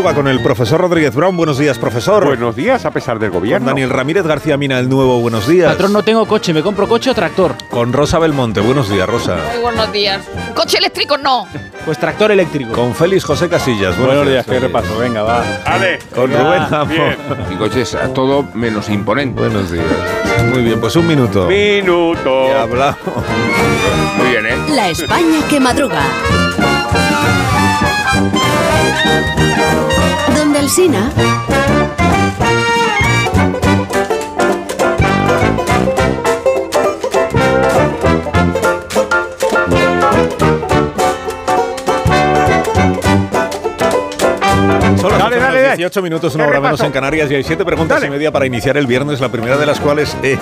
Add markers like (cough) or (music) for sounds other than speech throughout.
Madruga con el profesor Rodríguez Brown. Buenos días, profesor. Buenos días, a pesar del Con gobierno. Daniel Ramírez García Mina, el nuevo. Buenos días. Patrón, no tengo coche, ¿me compro coche o tractor? Con Rosa Belmonte. Buenos días, Rosa. Muy buenos días. Coche eléctrico no. Pues tractor eléctrico. Con Félix José Casillas. Buenos días, qué Félix. repaso, venga, va. Ale, Con Venga, Rubén bien. Mi coche es a todo menos imponente. Buenos días. Muy bien, pues un minuto. Minuto. Ya hablamos. Muy bien, ¿eh? La España que madruga. Donde el Sina. 18 minutos, una ¿Qué hora menos en Canarias y hay siete preguntas Dale. y media para iniciar el viernes, la primera de las cuales es...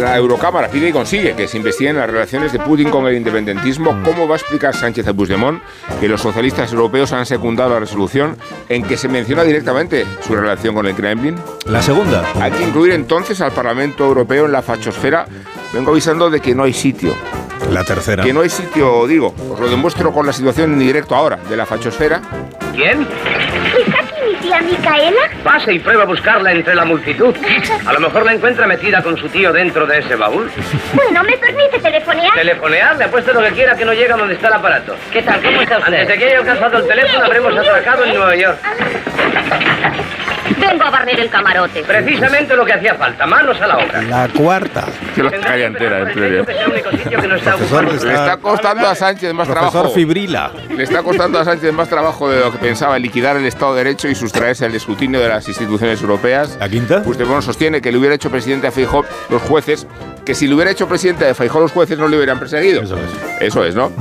La Eurocámara pide y consigue que se investiguen las relaciones de Putin con el independentismo. ¿Cómo va a explicar Sánchez a Puigdemont que los socialistas europeos han secundado la resolución en que se menciona directamente su relación con el Kremlin? La segunda. Hay que incluir entonces al Parlamento Europeo en la fachosfera. Vengo avisando de que no hay sitio. La tercera. Que no hay sitio, digo. Os lo demuestro con la situación en directo ahora de la fachosfera. ¿Quién? Micaela? Pase y prueba a buscarla entre la multitud. A lo mejor la encuentra metida con su tío dentro de ese baúl. Bueno, ¿me permite telefonear? Telefonear, le apuesto lo que quiera que no llega donde está el aparato. ¿Qué tal? ¿Cómo está usted? Antes de que haya alcanzado el teléfono, habremos atracado en Nueva York. Vengo a barrer el camarote. Precisamente lo que hacía falta. Manos a la obra. La cuarta. Que la calle entera, en serio. es el único sitio que no está ocupado. Le está costando a Sánchez más Profesor trabajo. Fibrila. Le está costando a Sánchez más trabajo de lo que pensaba liquidar el Estado de Derecho y sustraerse al escrutinio de las instituciones europeas. ¿La quinta? Puigdemont sostiene que le hubiera hecho presidente a Feijóo los jueces, que si le hubiera hecho presidente de Feijóo los jueces no le hubieran perseguido. Eso es. Eso es, ¿no?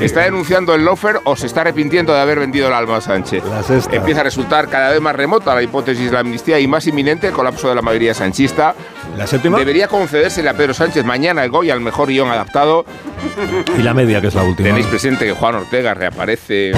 ¿Está denunciando el lofer o se está arrepintiendo de haber vendido el alma a Sánchez? La sexta. Empieza a resultar cada vez más remota la hipótesis de la amnistía y más inminente el colapso de la mayoría sanchista. La séptima. Debería concedérsele a Pedro Sánchez mañana el Goya al mejor guion adaptado. Y la media, que es la última. Tenéis presente que Juan Ortega reaparece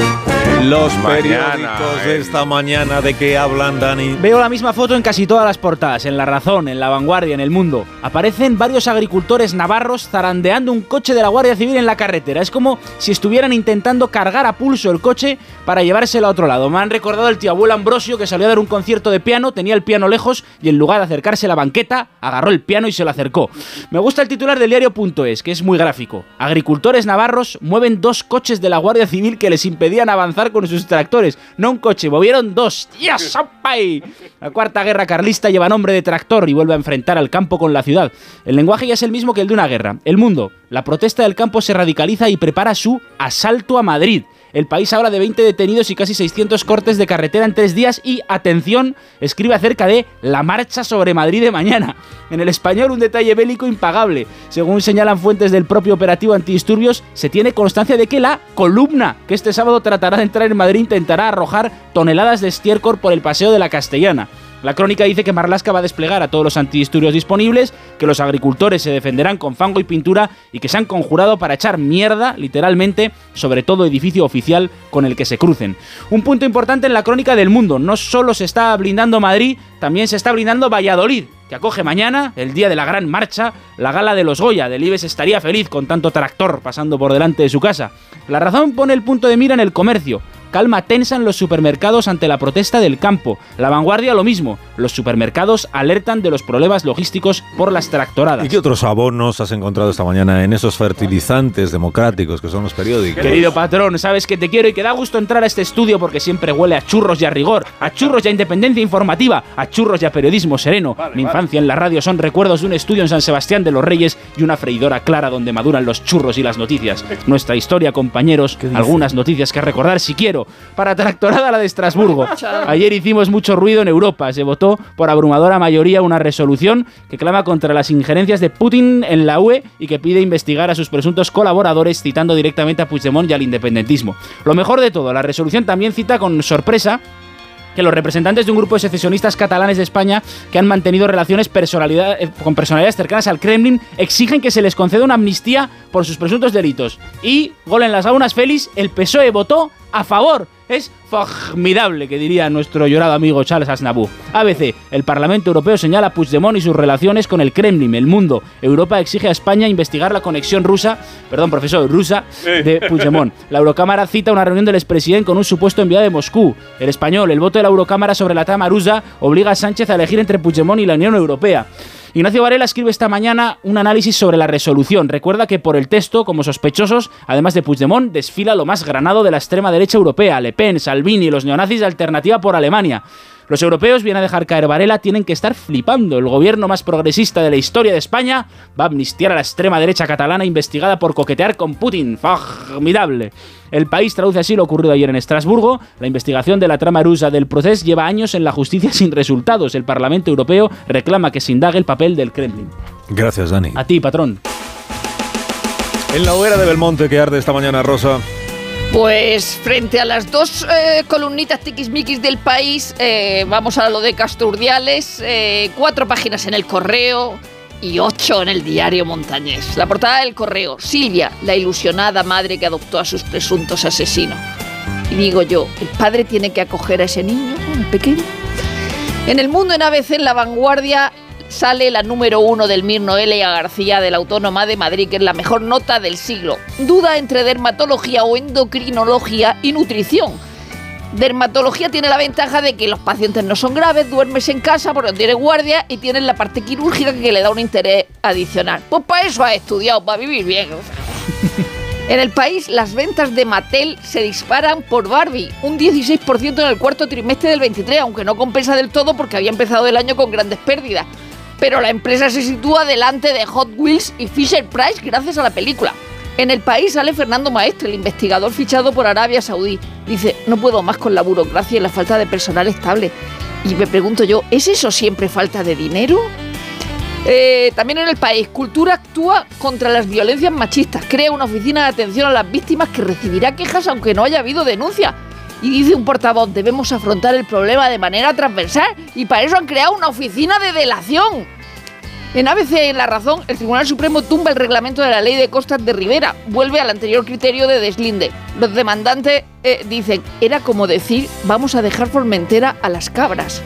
Los Mañana, periódicos eh. esta mañana de qué hablan, Dani. Veo la misma foto en casi todas las portadas, en La Razón, en La Vanguardia, en El Mundo. Aparecen varios agricultores navarros zarandeando un coche de la Guardia Civil en la carretera. Es como si estuvieran intentando cargar a pulso el coche para llevárselo a otro lado. Me han recordado el tío abuelo Ambrosio que salió a dar un concierto de piano, tenía el piano lejos y en lugar de acercarse a la banqueta, agarró el piano y se lo acercó. Me gusta el titular del diario.es, que es muy gráfico. Agricultores navarros mueven dos coches de la Guardia Civil que les impedían avanzar con sus tractores. No un coche, movieron dos. ¡Dios, ¡Apay! La cuarta guerra carlista lleva nombre de tractor y vuelve a enfrentar al campo con la ciudad. El lenguaje ya es el mismo que el de una guerra. El mundo. La protesta del campo se radicaliza y prepara su asalto a Madrid. El país habla de 20 detenidos y casi 600 cortes de carretera en tres días y, atención, escribe acerca de la marcha sobre Madrid de mañana. En el español un detalle bélico impagable. Según señalan fuentes del propio operativo antidisturbios, se tiene constancia de que la columna que este sábado tratará de entrar en Madrid intentará arrojar toneladas de estiércol por el paseo de la Castellana. La crónica dice que Marlasca va a desplegar a todos los antidisturbios disponibles, que los agricultores se defenderán con fango y pintura y que se han conjurado para echar mierda, literalmente, sobre todo edificio oficial con el que se crucen. Un punto importante en la crónica del mundo, no solo se está blindando Madrid, también se está blindando Valladolid, que acoge mañana, el día de la gran marcha, la gala de los Goya. Delibes estaría feliz con tanto tractor pasando por delante de su casa. La razón pone el punto de mira en el comercio. Calma tensa en los supermercados ante la protesta del campo. La vanguardia lo mismo. Los supermercados alertan de los problemas logísticos por las tractoradas. ¿Y qué otros abonos has encontrado esta mañana en esos fertilizantes democráticos que son los periódicos? Querido patrón, sabes que te quiero y que da gusto entrar a este estudio porque siempre huele a churros y a rigor, a churros y a independencia informativa, a churros y a periodismo sereno. Mi infancia en la radio son recuerdos de un estudio en San Sebastián de los Reyes y una freidora clara donde maduran los churros y las noticias. Nuestra historia, compañeros, algunas noticias que recordar si quiero. Para tractorada la de Estrasburgo. (laughs) Ayer hicimos mucho ruido en Europa. Se votó por abrumadora mayoría una resolución que clama contra las injerencias de Putin en la UE y que pide investigar a sus presuntos colaboradores citando directamente a Puigdemont y al independentismo. Lo mejor de todo, la resolución también cita con sorpresa que los representantes de un grupo de secesionistas catalanes de España que han mantenido relaciones personalidad- eh, con personalidades cercanas al Kremlin exigen que se les conceda una amnistía por sus presuntos delitos. Y, gol en las aunas, Félix, el PSOE votó a favor. Es formidable, que diría nuestro llorado amigo Charles Aznavour. ABC, el Parlamento Europeo señala a Puigdemont y sus relaciones con el Kremlin. El mundo, Europa exige a España investigar la conexión rusa, perdón, profesor, rusa, de Puigdemont. (laughs) La Eurocámara cita una reunión del expresidente con un supuesto enviado de Moscú. El español, el voto de la Eurocámara sobre la trama rusa obliga a Sánchez a elegir entre Puigdemont y la Unión Europea. Ignacio Varela escribe esta mañana un análisis sobre la resolución. Recuerda que por el texto, como sospechosos, además de Puigdemont, desfila lo más granado de la extrema derecha europea, Le Pen, Salvini los neonazis de Alternativa por Alemania. Los europeos, viene a dejar caer Varela, tienen que estar flipando. El gobierno más progresista de la historia de España va a amnistiar a la extrema derecha catalana investigada por coquetear con Putin. Formidable. El país traduce así lo ocurrido ayer en Estrasburgo. La investigación de la trama rusa del proceso lleva años en la justicia sin resultados. El Parlamento Europeo reclama que se indague el papel del Kremlin. Gracias, Dani. A ti, patrón. En la hoguera de Belmonte que arde esta mañana, Rosa. Pues frente a las dos eh, columnitas tiquismiquis del país, eh, vamos a lo de Casturdiales, eh, cuatro páginas en el correo y ocho en el diario Montañés. La portada del correo, Silvia, la ilusionada madre que adoptó a sus presuntos asesinos. Y digo yo, ¿el padre tiene que acoger a ese niño, el pequeño? En el mundo en ABC, en la vanguardia, sale la número uno del Mir Noelia García de la Autónoma de Madrid, que es la mejor nota del siglo. Duda entre dermatología o endocrinología y nutrición. Dermatología tiene la ventaja de que los pacientes no son graves, duermes en casa porque no tienes guardia y tienes la parte quirúrgica que le da un interés adicional. Pues para eso has estudiado, para vivir bien. (laughs) En el país, las ventas de Mattel se disparan por Barbie, un 16% en el cuarto trimestre del 23, aunque no compensa del todo porque había empezado el año con grandes pérdidas. Pero la empresa se sitúa delante de Hot Wheels y Fisher Price gracias a la película. En el país sale Fernando Maestre, el investigador fichado por Arabia Saudí. Dice, no puedo más con la burocracia y la falta de personal estable. Y me pregunto yo, ¿es eso siempre falta de dinero? Eh, también en el país, Cultura actúa contra las violencias machistas. Crea una oficina de atención a las víctimas que recibirá quejas aunque no haya habido denuncia. Y dice un portavoz, debemos afrontar el problema de manera transversal y para eso han creado una oficina de delación. En ABC en La Razón, el Tribunal Supremo tumba el reglamento de la ley de costas de Rivera, vuelve al anterior criterio de deslinde. Los demandantes eh, dicen, era como decir, vamos a dejar Formentera a las cabras.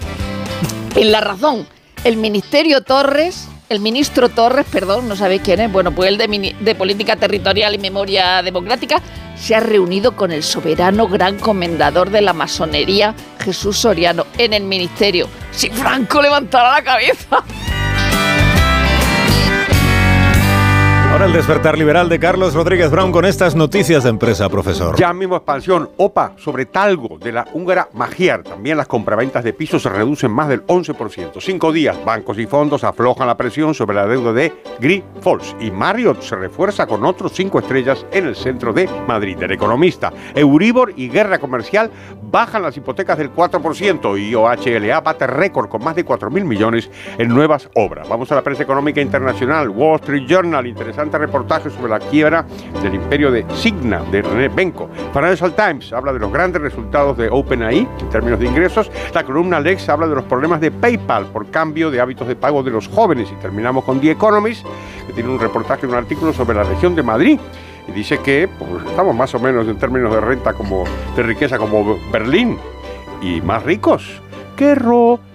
En La Razón, el Ministerio Torres, el ministro Torres, perdón, no sabéis quién es, bueno, pues el de, de Política Territorial y Memoria Democrática, se ha reunido con el soberano gran comendador de la masonería, Jesús Soriano, en el ministerio. Si Franco levantara la cabeza. Ahora el despertar liberal de Carlos Rodríguez Brown con estas noticias de empresa, profesor. Ya mismo expansión, OPA sobre Talgo de la húngara Magiar. También las compraventas de pisos se reducen más del 11%. Cinco días, bancos y fondos aflojan la presión sobre la deuda de Grifols. Y Marriott se refuerza con otros cinco estrellas en el centro de Madrid. El economista, Euribor y guerra comercial bajan las hipotecas del 4% y OHLA bate récord con más de 4 mil millones en nuevas obras. Vamos a la prensa económica internacional. Wall Street Journal, interesante reportaje sobre la quiebra del imperio de Signa de René Benko. Financial Times habla de los grandes resultados de OpenAI en términos de ingresos. La columna Lex habla de los problemas de PayPal por cambio de hábitos de pago de los jóvenes. Y terminamos con The Economist, que tiene un reportaje, un artículo sobre la región de Madrid. Y dice que pues, estamos más o menos en términos de renta como de riqueza como Berlín y más ricos. ¡Qué ro!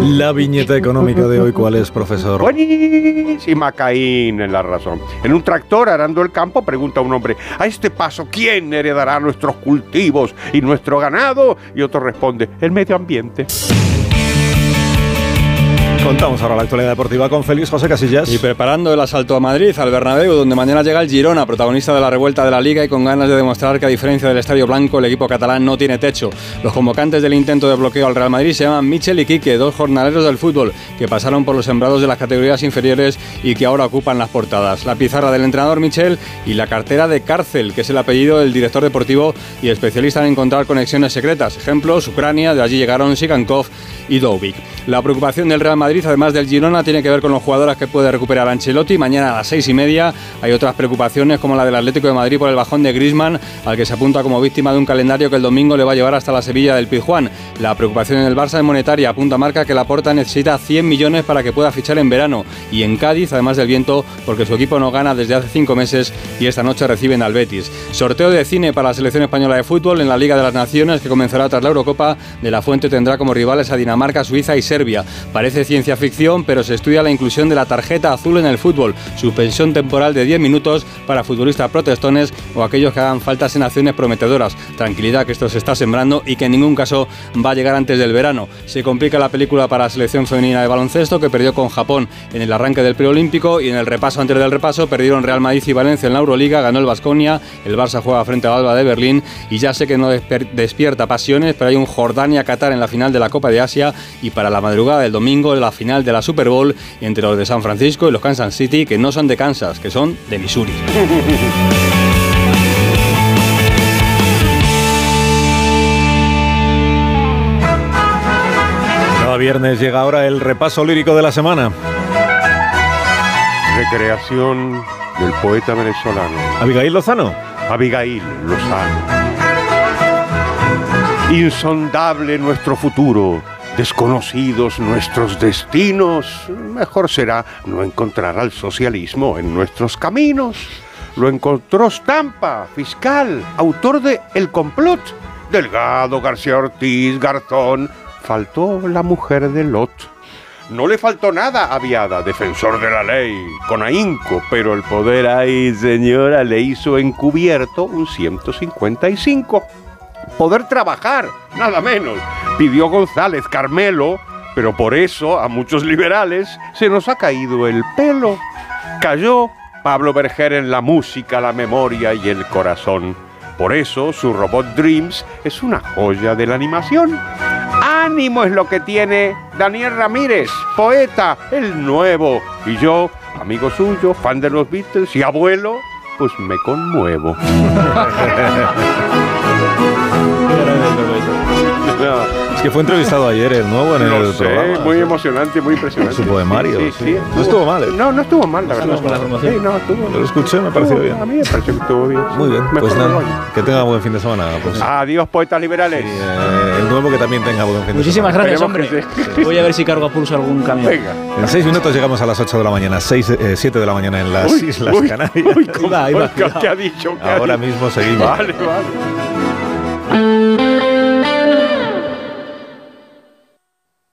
La viñeta económica de hoy, ¿cuál es, profesor? Buenísima Caín en la razón. En un tractor arando el campo pregunta un hombre, a este paso, ¿quién heredará nuestros cultivos y nuestro ganado? Y otro responde, el medio ambiente. Contamos ahora la actualidad deportiva con Félix José Casillas. Y preparando el asalto a Madrid, al Bernabéu, donde mañana llega el Girona, protagonista de la revuelta de la Liga y con ganas de demostrar que a diferencia del Estadio Blanco, el equipo catalán no tiene techo. Los convocantes del intento de bloqueo al Real Madrid se llaman Michel y Quique, dos jornaleros del fútbol que pasaron por los sembrados de las categorías inferiores y que ahora ocupan las portadas. La pizarra del entrenador Michel y la cartera de cárcel, que es el apellido del director deportivo y especialista en encontrar conexiones secretas. Ejemplos, Ucrania, de allí llegaron Sigankov y Dovik. La preocupación del Real Madrid, además del Girona, tiene que ver con los jugadores que puede recuperar Ancelotti. Mañana a las seis y media hay otras preocupaciones como la del Atlético de Madrid por el bajón de Grisman, al que se apunta como víctima de un calendario que el domingo le va a llevar hasta la Sevilla del Pizjuán. La preocupación en el Barça es monetaria, apunta marca que la Porta necesita 100 millones para que pueda fichar en verano. Y en Cádiz, además del viento, porque su equipo no gana desde hace cinco meses y esta noche reciben al Betis. Sorteo de cine para la selección española de fútbol en la Liga de las Naciones que comenzará tras la Eurocopa. De la Fuente tendrá como rivales a Dinamarca, Suiza y Serbia. Parece ciencia ficción, pero se estudia la inclusión de la tarjeta azul en el fútbol, suspensión temporal de 10 minutos para futbolistas protestones o aquellos que hagan faltas en acciones prometedoras. Tranquilidad que esto se está sembrando y que en ningún caso va a llegar antes del verano. Se complica la película para la selección femenina de baloncesto que perdió con Japón en el arranque del preolímpico y en el repaso antes del repaso perdieron Real Madrid y Valencia en la Euroliga, ganó el Vasconia, el Barça juega frente al Alba de Berlín y ya sé que no despierta pasiones, pero hay un Jordania-Qatar en la final de la Copa de Asia y para la madrugada del domingo la final de la Super Bowl entre los de San Francisco y los Kansas City, que no son de Kansas, que son de Missouri. Cada viernes llega ahora el repaso lírico de la semana. Recreación del poeta venezolano. Abigail Lozano. Abigail Lozano. Insondable nuestro futuro, desconocidos nuestros destinos, mejor será no encontrar al socialismo en nuestros caminos. Lo encontró Stampa, fiscal, autor de El complot. Delgado, García Ortiz, Garzón. Faltó la mujer de Lot. No le faltó nada a Viada, defensor de la ley, con ahínco, pero el poder ahí, señora, le hizo encubierto un 155 poder trabajar, nada menos. Pidió González Carmelo, pero por eso a muchos liberales se nos ha caído el pelo. Cayó Pablo Berger en la música, la memoria y el corazón. Por eso su robot Dreams es una joya de la animación. Ánimo es lo que tiene Daniel Ramírez, poeta, el nuevo. Y yo, amigo suyo, fan de los Beatles y abuelo, pues me conmuevo. (laughs) Es que fue entrevistado ayer el nuevo en el sé, programa. muy emocionante, muy impresionante. Su poemario, Sí, sí. sí. No estuvo mal, ¿eh? No, no estuvo mal, la verdad. Con la formación. Sí, no, estuvo Yo lo escuché, me pareció estuvo- bien. A mí me pareció que estuvo bien. Muy bien, Mejor pues nada, que tenga buen fin de semana. Pues. Adiós, poetas liberales. Eh, el nuevo que también tenga buen fin de Muchísimas semana. gracias, hombre. Esperemos que sí. Voy a ver si cargo a pulso algún camión. Venga. En seis minutos llegamos a las 8 de la mañana, 6, 7 de la mañana en las Uy, Islas uy, Canarias. uy, ¿qué- cuidado. ¿Qué ha dicho? ¿Qué ha Ahora mismo seguimos. Vale, vale.